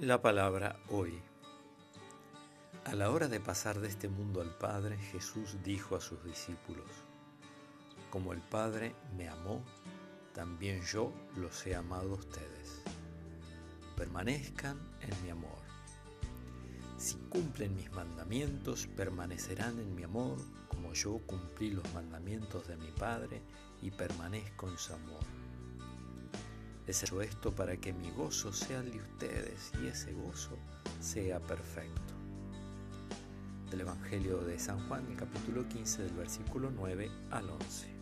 La palabra hoy. A la hora de pasar de este mundo al Padre, Jesús dijo a sus discípulos, Como el Padre me amó, también yo los he amado a ustedes. Permanezcan en mi amor. Si cumplen mis mandamientos, permanecerán en mi amor, como yo cumplí los mandamientos de mi Padre y permanezco en su amor. Es hecho esto para que mi gozo sea el de ustedes y ese gozo sea perfecto. Del Evangelio de San Juan, capítulo 15, del versículo 9 al 11.